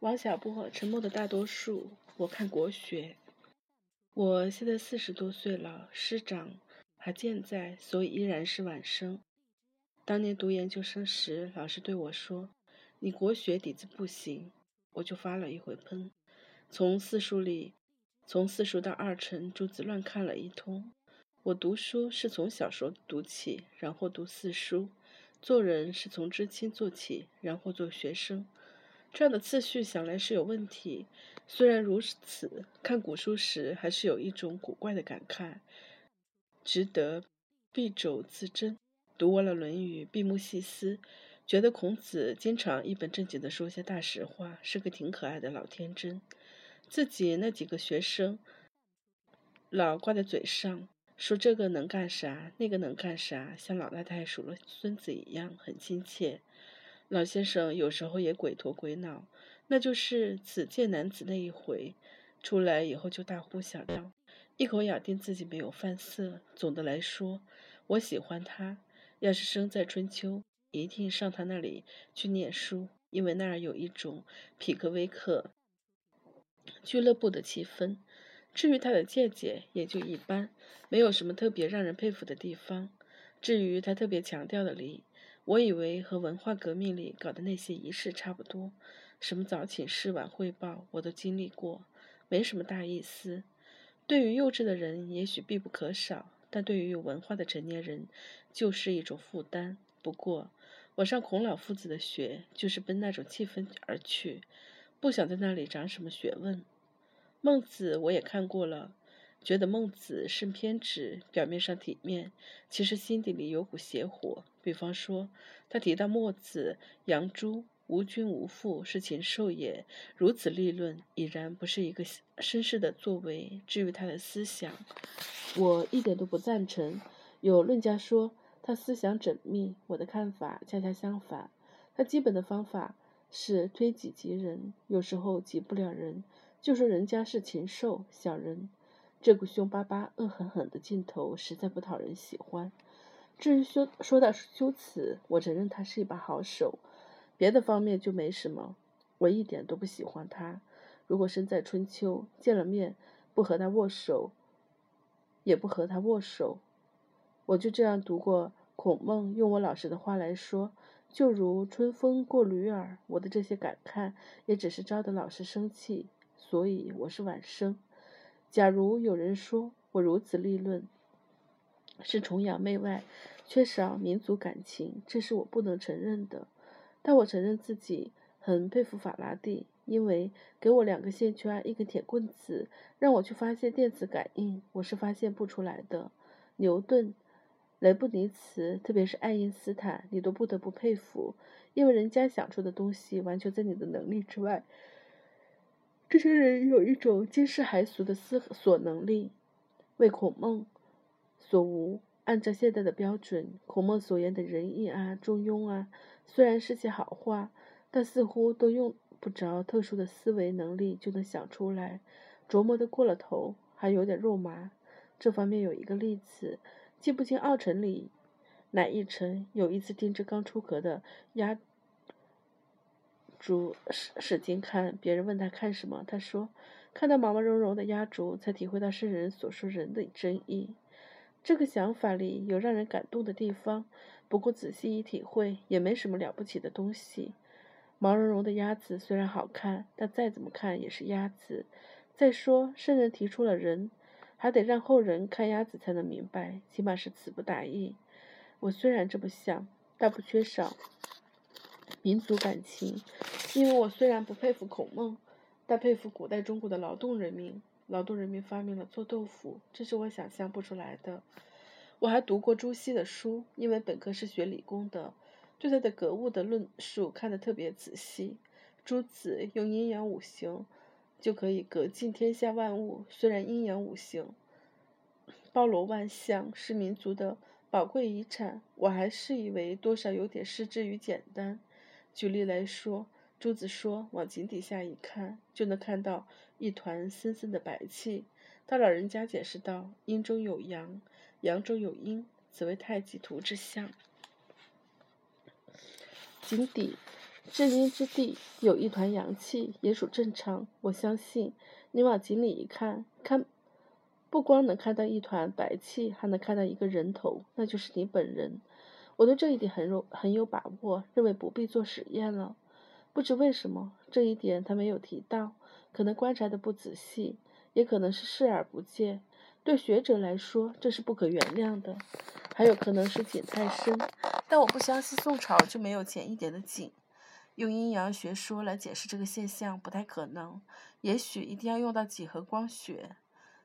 王小波，沉默的大多数。我看国学。我现在四十多岁了，师长还健在，所以依然是晚生。当年读研究生时，老师对我说：“你国学底子不行。”我就发了一回喷，从四书里，从四书到二程，诸子乱看了一通。我读书是从小说读起，然后读四书；做人是从知青做起，然后做学生。这样的次序想来是有问题。虽然如此，看古书时还是有一种古怪的感慨，值得敝帚自珍。读完了《论语》，闭目细思，觉得孔子经常一本正经地说些大实话，是个挺可爱的老天真。自己那几个学生老挂在嘴上，说这个能干啥，那个能干啥，像老太太数了孙子一样，很亲切。老先生有时候也鬼头鬼脑，那就是子见男子那一回，出来以后就大呼小叫，一口咬定自己没有犯色。总的来说，我喜欢他。要是生在春秋，一定上他那里去念书，因为那儿有一种匹克威克俱乐部的气氛。至于他的见解，也就一般，没有什么特别让人佩服的地方。至于他特别强调的理。我以为和文化革命里搞的那些仪式差不多，什么早请示、晚汇报，我都经历过，没什么大意思。对于幼稚的人，也许必不可少；但对于有文化的成年人，就是一种负担。不过，我上孔老夫子的学，就是奔那种气氛而去，不想在那里长什么学问。孟子我也看过了。觉得孟子甚偏执，表面上体面，其实心底里有股邪火。比方说，他提到墨子、杨朱无君无父是禽兽也，如此立论，已然不是一个绅士的作为。至于他的思想，我一点都不赞成。有论家说他思想缜密，我的看法恰恰相反。他基本的方法是推己及人，有时候及不了人，就说人家是禽兽、小人。这股凶巴巴、恶狠狠的劲头实在不讨人喜欢。至于修说到修辞，我承认他是一把好手，别的方面就没什么。我一点都不喜欢他。如果身在春秋，见了面不和他握手，也不和他握手，我就这样读过孔孟。用我老师的话来说，就如春风过驴耳。我的这些感叹，也只是招得老师生气，所以我是晚生。假如有人说我如此立论是崇洋媚外、缺少民族感情，这是我不能承认的。但我承认自己很佩服法拉第，因为给我两个线圈、一根铁棍子，让我去发现电磁感应，我是发现不出来的。牛顿、雷布尼茨，特别是爱因斯坦，你都不得不佩服，因为人家想出的东西完全在你的能力之外。这些人有一种惊世骇俗的思索能力，为孔孟所无。按照现在的标准，孔孟所言的仁义啊、中庸啊，虽然是些好话，但似乎都用不着特殊的思维能力就能想出来，琢磨的过了头，还有点肉麻。这方面有一个例子，记不清二程里哪一程，有一次盯着刚出壳的鸭。竹使使劲看，别人问他看什么，他说：“看到毛毛茸茸的鸭竹，才体会到圣人所说人的真意。”这个想法里有让人感动的地方，不过仔细一体会，也没什么了不起的东西。毛茸茸的鸭子虽然好看，但再怎么看也是鸭子。再说，圣人提出了人，还得让后人看鸭子才能明白，起码是词不达意。我虽然这么想，但不缺少。民族感情，因为我虽然不佩服孔孟，但佩服古代中国的劳动人民。劳动人民发明了做豆腐，这是我想象不出来的。我还读过朱熹的书，因为本科是学理工的，对他的格物的论述看得特别仔细。朱子用阴阳五行就可以格尽天下万物，虽然阴阳五行包罗万象，是民族的宝贵遗产，我还是以为多少有点失之于简单。举例来说，朱子说：“往井底下一看，就能看到一团森森的白气。”他老人家解释道：“阴中有阳，阳中有阴，此为太极图之象。井底至阴之地有一团阳气，也属正常。我相信，你往井里一看，看不光能看到一团白气，还能看到一个人头，那就是你本人。我对这一点很有很有把握，认为不必做实验了。不知为什么，这一点他没有提到，可能观察的不仔细，也可能是视而不见。对学者来说，这是不可原谅的。还有可能是井太深，但我不相信宋朝就没有浅一点的井。用阴阳学说来解释这个现象不太可能，也许一定要用到几何光学。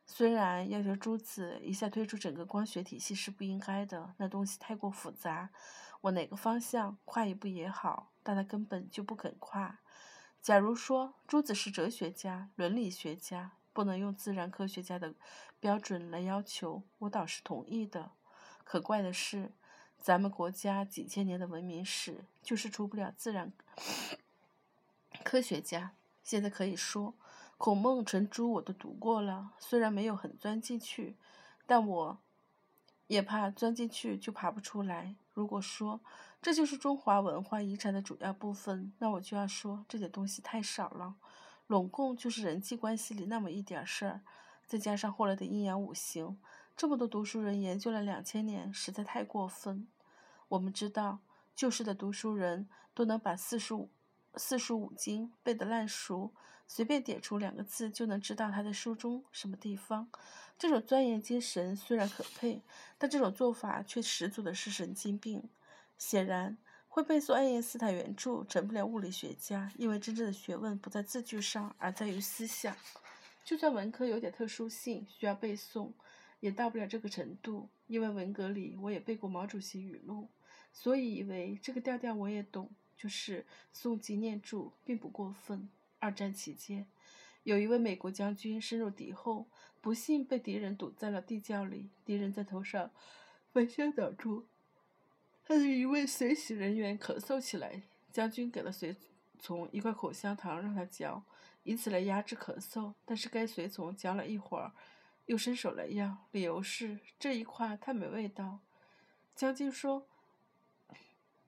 虽然要求珠子一下推出整个光学体系是不应该的，那东西太过复杂，我哪个方向跨一步也好，但他根本就不肯跨。假如说珠子是哲学家、伦理学家，不能用自然科学家的标准来要求，我倒是同意的。可怪的是。咱们国家几千年的文明史，就是出不了自然 科学家。现在可以说，孔孟程朱我都读过了，虽然没有很钻进去，但我也怕钻进去就爬不出来。如果说这就是中华文化遗产的主要部分，那我就要说这点东西太少了。拢共就是人际关系里那么一点事儿，再加上后来的阴阳五行。这么多读书人研究了两千年，实在太过分。我们知道，旧时的读书人都能把四书四书五经背得烂熟，随便点出两个字就能知道他在书中什么地方。这种钻研精神虽然可佩，但这种做法却十足的是神经病。显然，会背诵爱因斯坦原著成不了物理学家，因为真正的学问不在字句上，而在于思想。就算文科有点特殊性，需要背诵。也到不了这个程度，因为文革里我也背过毛主席语录，所以以为这个调调我也懂，就是诵经念注并不过分。二战期间，有一位美国将军深入敌后，不幸被敌人堵在了地窖里，敌人在头上飞枪挡住，他的一位随行人员咳嗽起来，将军给了随从一块口香糖让他嚼，以此来压制咳嗽，但是该随从嚼了一会儿。又伸手来要，理由是这一块太没味道。将军说：“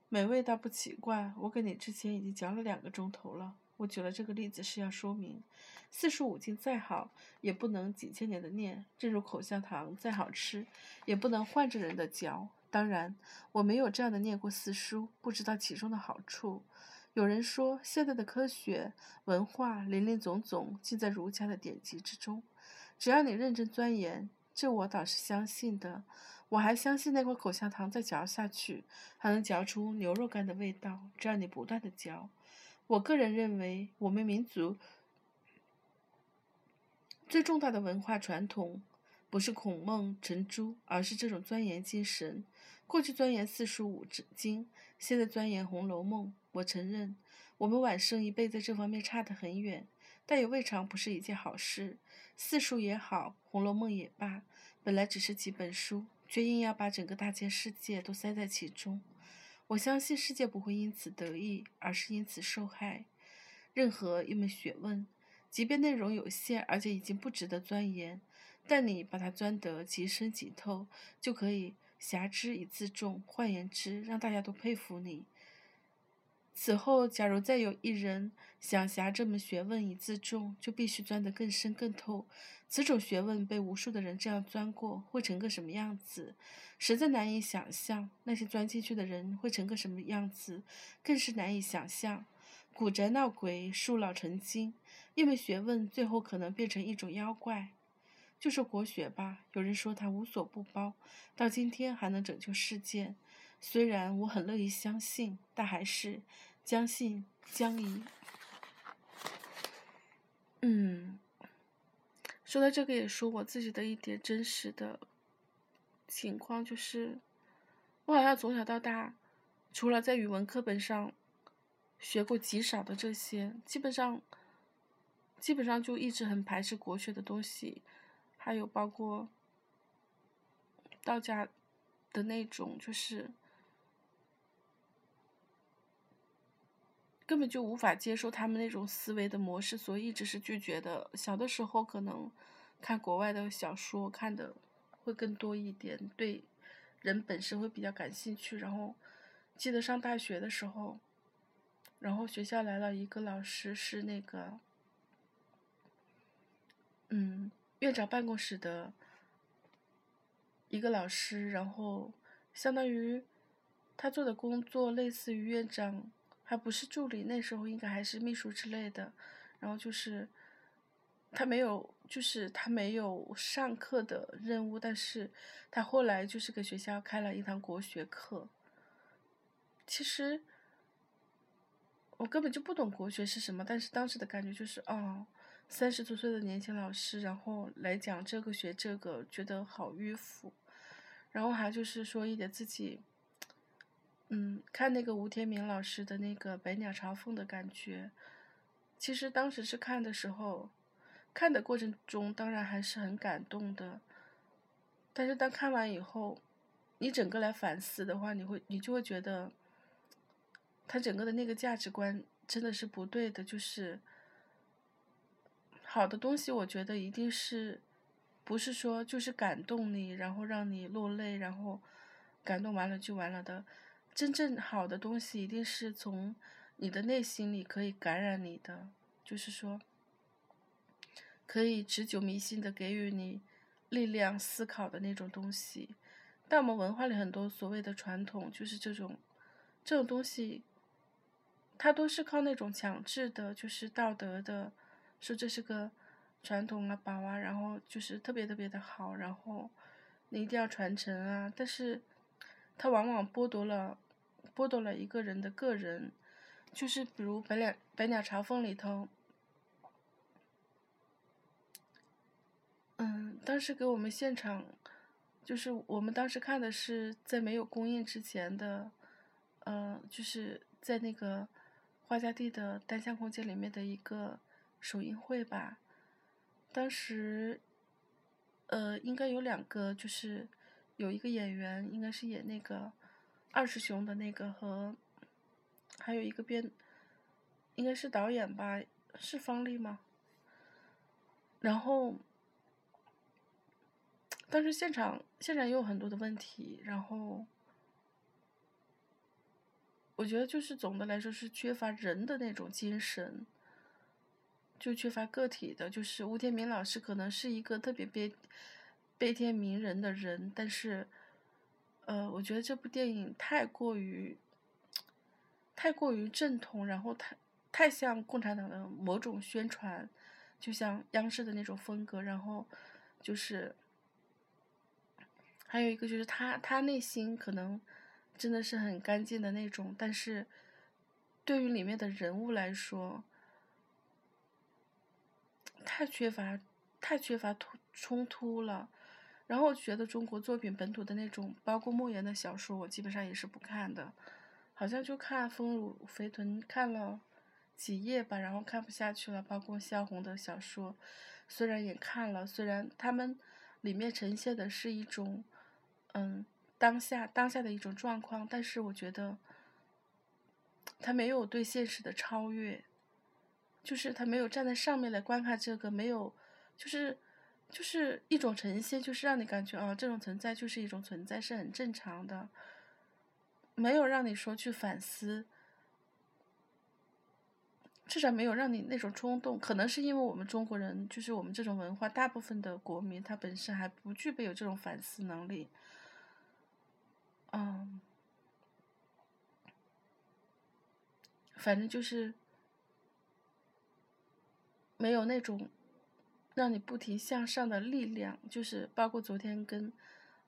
没味道不奇怪，我给你之前已经嚼了两个钟头了。”我举了这个例子是要说明，四书五经再好，也不能几千年的念；正如口香糖再好吃，也不能换着人的嚼。当然，我没有这样的念过四书，不知道其中的好处。有人说，现在的科学文化林林总总，尽在儒家的典籍之中。只要你认真钻研，这我倒是相信的。我还相信那块口香糖再嚼下去，还能嚼出牛肉干的味道。只要你不断的嚼，我个人认为，我们民族最重大的文化传统，不是孔孟程朱，而是这种钻研精神。过去钻研四书五经，现在钻研《红楼梦》。我承认，我们晚生一辈在这方面差得很远，但也未尝不是一件好事。四书也好，《红楼梦》也罢，本来只是几本书，却硬要把整个大千世界都塞在其中。我相信世界不会因此得意，而是因此受害。任何一门学问，即便内容有限，而且已经不值得钻研，但你把它钻得极深极透，就可以侠之以自重。换言之，让大家都佩服你。此后，假如再有一人想挟这门学问以自重，就必须钻得更深更透。此种学问被无数的人这样钻过，会成个什么样子，实在难以想象。那些钻进去的人会成个什么样子，更是难以想象。古宅闹鬼，树老成精，一门学问最后可能变成一种妖怪。就说国学吧，有人说它无所不包，到今天还能拯救世界。虽然我很乐意相信，但还是将信将疑。嗯，说到这个，也说我自己的一点真实的情况，就是我好像从小到大，除了在语文课本上学过极少的这些，基本上基本上就一直很排斥国学的东西，还有包括道家的那种，就是。根本就无法接受他们那种思维的模式，所以一直是拒绝的。小的时候可能看国外的小说看的会更多一点，对人本身会比较感兴趣。然后记得上大学的时候，然后学校来了一个老师，是那个，嗯，院长办公室的一个老师，然后相当于他做的工作类似于院长，还不是助理，那时候应该还是秘书之类的，然后就是他没有，就是他没有上课的任务，但是他后来就是给学校开了一堂国学课，其实。我根本就不懂国学是什么，但是当时的感觉就是，哦，三十多岁的年轻老师，然后来讲这个学这个，觉得好迂腐。然后还就是说一点自己，嗯，看那个吴天明老师的那个《百鸟朝凤》的感觉。其实当时是看的时候，看的过程中当然还是很感动的。但是当看完以后，你整个来反思的话，你会你就会觉得。他整个的那个价值观真的是不对的，就是好的东西，我觉得一定是不是说就是感动你，然后让你落泪，然后感动完了就完了的。真正好的东西，一定是从你的内心里可以感染你的，就是说可以持久弥新的给予你力量、思考的那种东西。但我们文化里很多所谓的传统，就是这种这种东西。它都是靠那种强制的，就是道德的，说这是个传统啊、宝啊，然后就是特别特别的好，然后你一定要传承啊。但是，它往往剥夺了剥夺了一个人的个人，就是比如《百鸟百鸟朝凤》里头，嗯，当时给我们现场，就是我们当时看的是在没有公映之前的，呃，就是在那个。花家地的单向空间里面的一个首映会吧，当时，呃，应该有两个，就是有一个演员，应该是演那个二师兄的那个和，还有一个编，应该是导演吧，是方丽吗？然后，当时现场现场也有很多的问题，然后。我觉得就是总的来说是缺乏人的那种精神，就缺乏个体的。就是吴天明老师可能是一个特别悲悲天悯人的人，但是，呃，我觉得这部电影太过于太过于正统，然后太太像共产党的某种宣传，就像央视的那种风格。然后就是还有一个就是他他内心可能。真的是很干净的那种，但是对于里面的人物来说，太缺乏，太缺乏突冲突了。然后我觉得中国作品本土的那种，包括莫言的小说，我基本上也是不看的，好像就看《丰乳肥臀》看了几页吧，然后看不下去了。包括萧红的小说，虽然也看了，虽然他们里面呈现的是一种，嗯。当下当下的一种状况，但是我觉得他没有对现实的超越，就是他没有站在上面来观看这个，没有，就是就是一种呈现，就是让你感觉啊，这种存在就是一种存在，是很正常的，没有让你说去反思，至少没有让你那种冲动。可能是因为我们中国人，就是我们这种文化，大部分的国民他本身还不具备有这种反思能力。嗯，反正就是没有那种让你不停向上的力量。就是包括昨天跟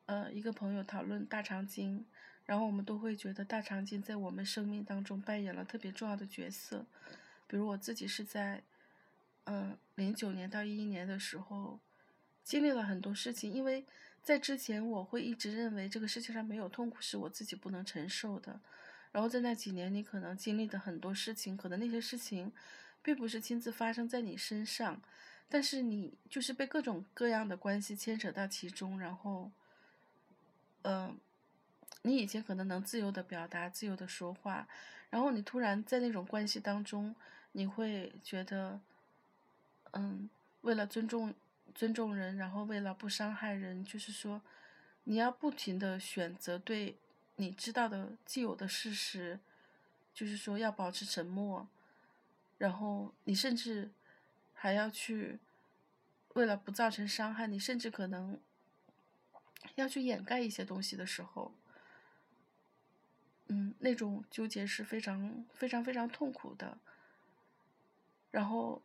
呃一个朋友讨论大肠经，然后我们都会觉得大肠经在我们生命当中扮演了特别重要的角色。比如我自己是在嗯零九年到一一年的时候。经历了很多事情，因为在之前我会一直认为这个世界上没有痛苦是我自己不能承受的。然后在那几年，你可能经历的很多事情，可能那些事情并不是亲自发生在你身上，但是你就是被各种各样的关系牵扯到其中。然后，嗯，你以前可能能自由的表达、自由的说话，然后你突然在那种关系当中，你会觉得，嗯，为了尊重。尊重人，然后为了不伤害人，就是说，你要不停的选择对你知道的既有的事实就是说要保持沉默，然后你甚至还要去为了不造成伤害，你甚至可能要去掩盖一些东西的时候，嗯，那种纠结是非常非常非常痛苦的。然后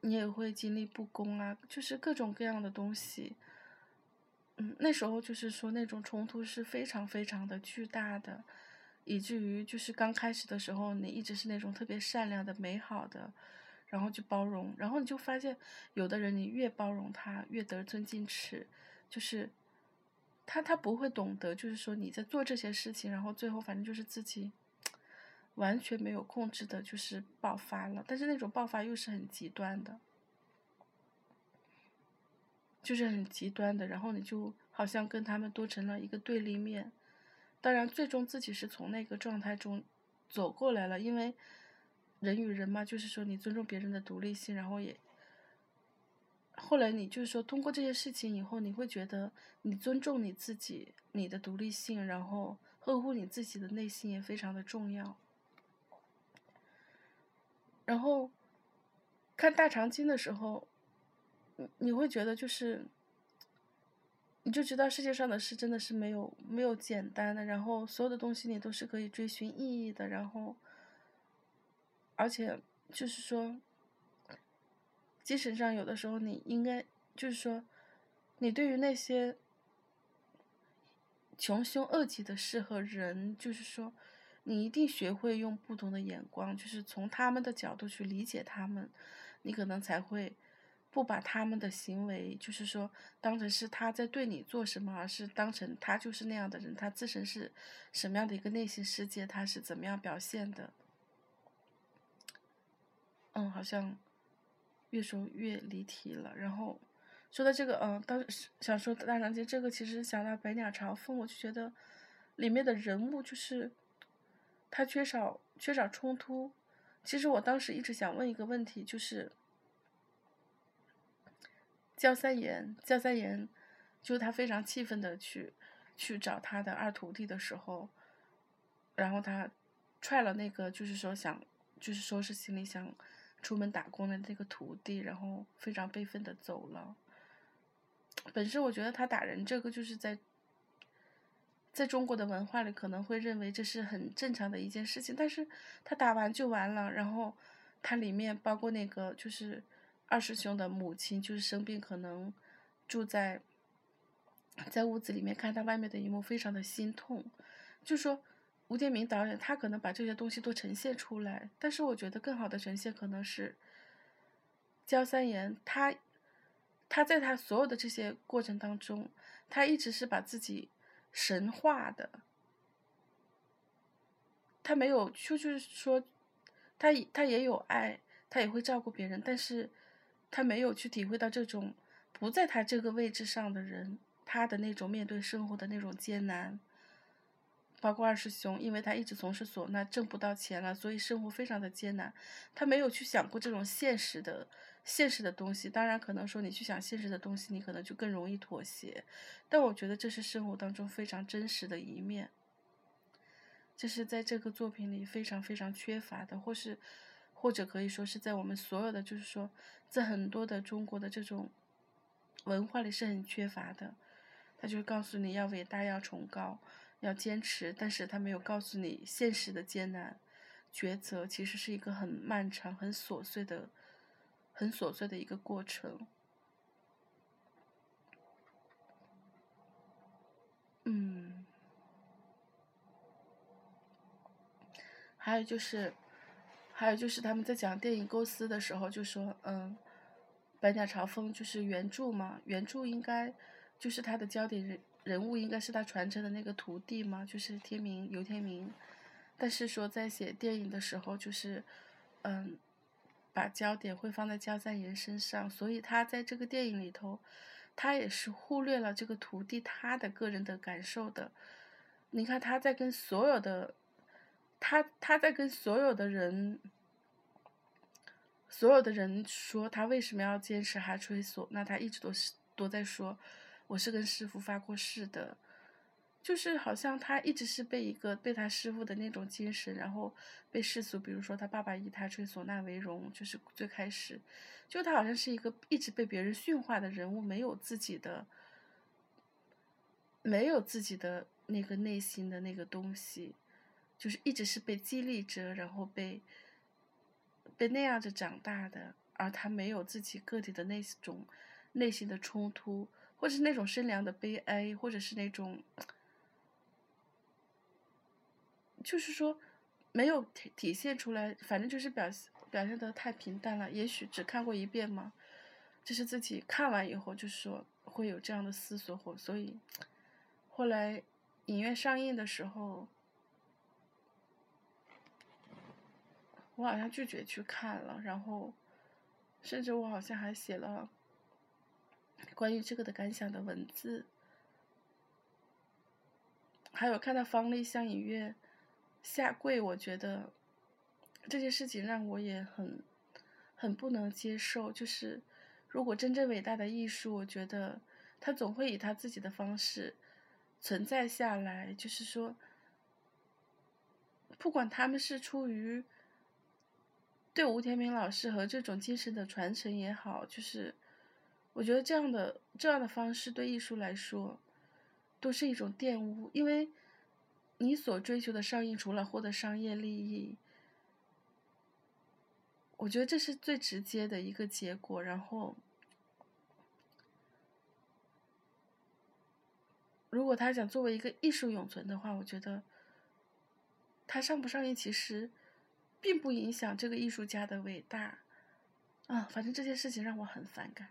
你也会经历不公啊，就是各种各样的东西。嗯，那时候就是说那种冲突是非常非常的巨大的，以至于就是刚开始的时候，你一直是那种特别善良的、美好的，然后去包容，然后你就发现有的人你越包容他越得寸进尺，就是他他不会懂得，就是说你在做这些事情，然后最后反正就是自己完全没有控制的，就是爆发了，但是那种爆发又是很极端的。就是很极端的，然后你就好像跟他们都成了一个对立面。当然，最终自己是从那个状态中走过来了，因为人与人嘛，就是说你尊重别人的独立性，然后也后来你就是说通过这些事情以后，你会觉得你尊重你自己，你的独立性，然后呵护你自己的内心也非常的重要。然后看大长今的时候。你你会觉得就是，你就知道世界上的事真的是没有没有简单的，然后所有的东西你都是可以追寻意义的，然后，而且就是说，精神上有的时候你应该就是说，你对于那些穷凶恶极的事和人，就是说，你一定学会用不同的眼光，就是从他们的角度去理解他们，你可能才会。不把他们的行为，就是说当成是他在对你做什么，而是当成他就是那样的人，他自身是什么样的一个内心世界，他是怎么样表现的。嗯，好像越说越离题了。然后说到这个，嗯，当时想说大长今这个，其实想到百鸟朝凤，我就觉得里面的人物就是他缺少缺少冲突。其实我当时一直想问一个问题，就是。焦三爷，焦三爷，就是他非常气愤的去去找他的二徒弟的时候，然后他踹了那个，就是说想，就是说是心里想出门打工的那个徒弟，然后非常悲愤的走了。本身我觉得他打人这个就是在在中国的文化里可能会认为这是很正常的一件事情，但是他打完就完了，然后他里面包括那个就是。二师兄的母亲就是生病，可能住在在屋子里面看他外面的一幕，非常的心痛。就说吴建明导演，他可能把这些东西都呈现出来，但是我觉得更好的呈现可能是焦三爷，他他在他所有的这些过程当中，他一直是把自己神化的，他没有就就是说，他他也有爱，他也会照顾别人，但是。他没有去体会到这种不在他这个位置上的人，他的那种面对生活的那种艰难。包括二师兄，因为他一直从事唢呐，挣不到钱了，所以生活非常的艰难。他没有去想过这种现实的、现实的东西。当然，可能说你去想现实的东西，你可能就更容易妥协。但我觉得这是生活当中非常真实的一面，这是在这个作品里非常非常缺乏的，或是。或者可以说是在我们所有的，就是说，在很多的中国的这种文化里是很缺乏的。他就告诉你要伟大，要崇高，要坚持，但是他没有告诉你现实的艰难抉择，其实是一个很漫长、很琐碎的、很琐碎的一个过程。嗯，还有就是。还有就是他们在讲电影构思的时候，就说，嗯，《百鸟朝凤》就是原著嘛，原著应该就是他的焦点人人物应该是他传承的那个徒弟嘛，就是天明游天明。但是说在写电影的时候，就是，嗯，把焦点会放在焦三言身上，所以他在这个电影里头，他也是忽略了这个徒弟他的个人的感受的。你看他在跟所有的。他他在跟所有的人，所有的人说他为什么要坚持哈吹索，那他一直都是都在说，我是跟师傅发过誓的，就是好像他一直是被一个被他师傅的那种精神，然后被世俗，比如说他爸爸以他吹唢呐为荣，就是最开始，就他好像是一个一直被别人驯化的人物，没有自己的，没有自己的那个内心的那个东西，就是一直是被激励着，然后被被那样子长大的，而他没有自己个体的那种内心的冲突，或者是那种深凉的悲哀，或者是那种。就是说，没有体体现出来，反正就是表现表现的太平淡了。也许只看过一遍嘛，就是自己看完以后，就是说会有这样的思索或所以，后来影院上映的时候，我好像拒绝去看了，然后，甚至我好像还写了关于这个的感想的文字，还有看到方丽向影院。下跪，我觉得这件事情让我也很很不能接受。就是如果真正伟大的艺术，我觉得他总会以他自己的方式存在下来。就是说，不管他们是出于对吴天明老师和这种精神的传承也好，就是我觉得这样的这样的方式对艺术来说都是一种玷污，因为。你所追求的上映，除了获得商业利益，我觉得这是最直接的一个结果。然后，如果他想作为一个艺术永存的话，我觉得他上不上映其实并不影响这个艺术家的伟大。啊，反正这件事情让我很反感。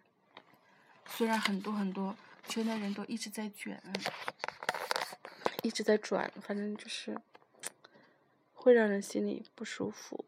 虽然很多很多圈内人都一直在卷。一直在转，反正就是会让人心里不舒服。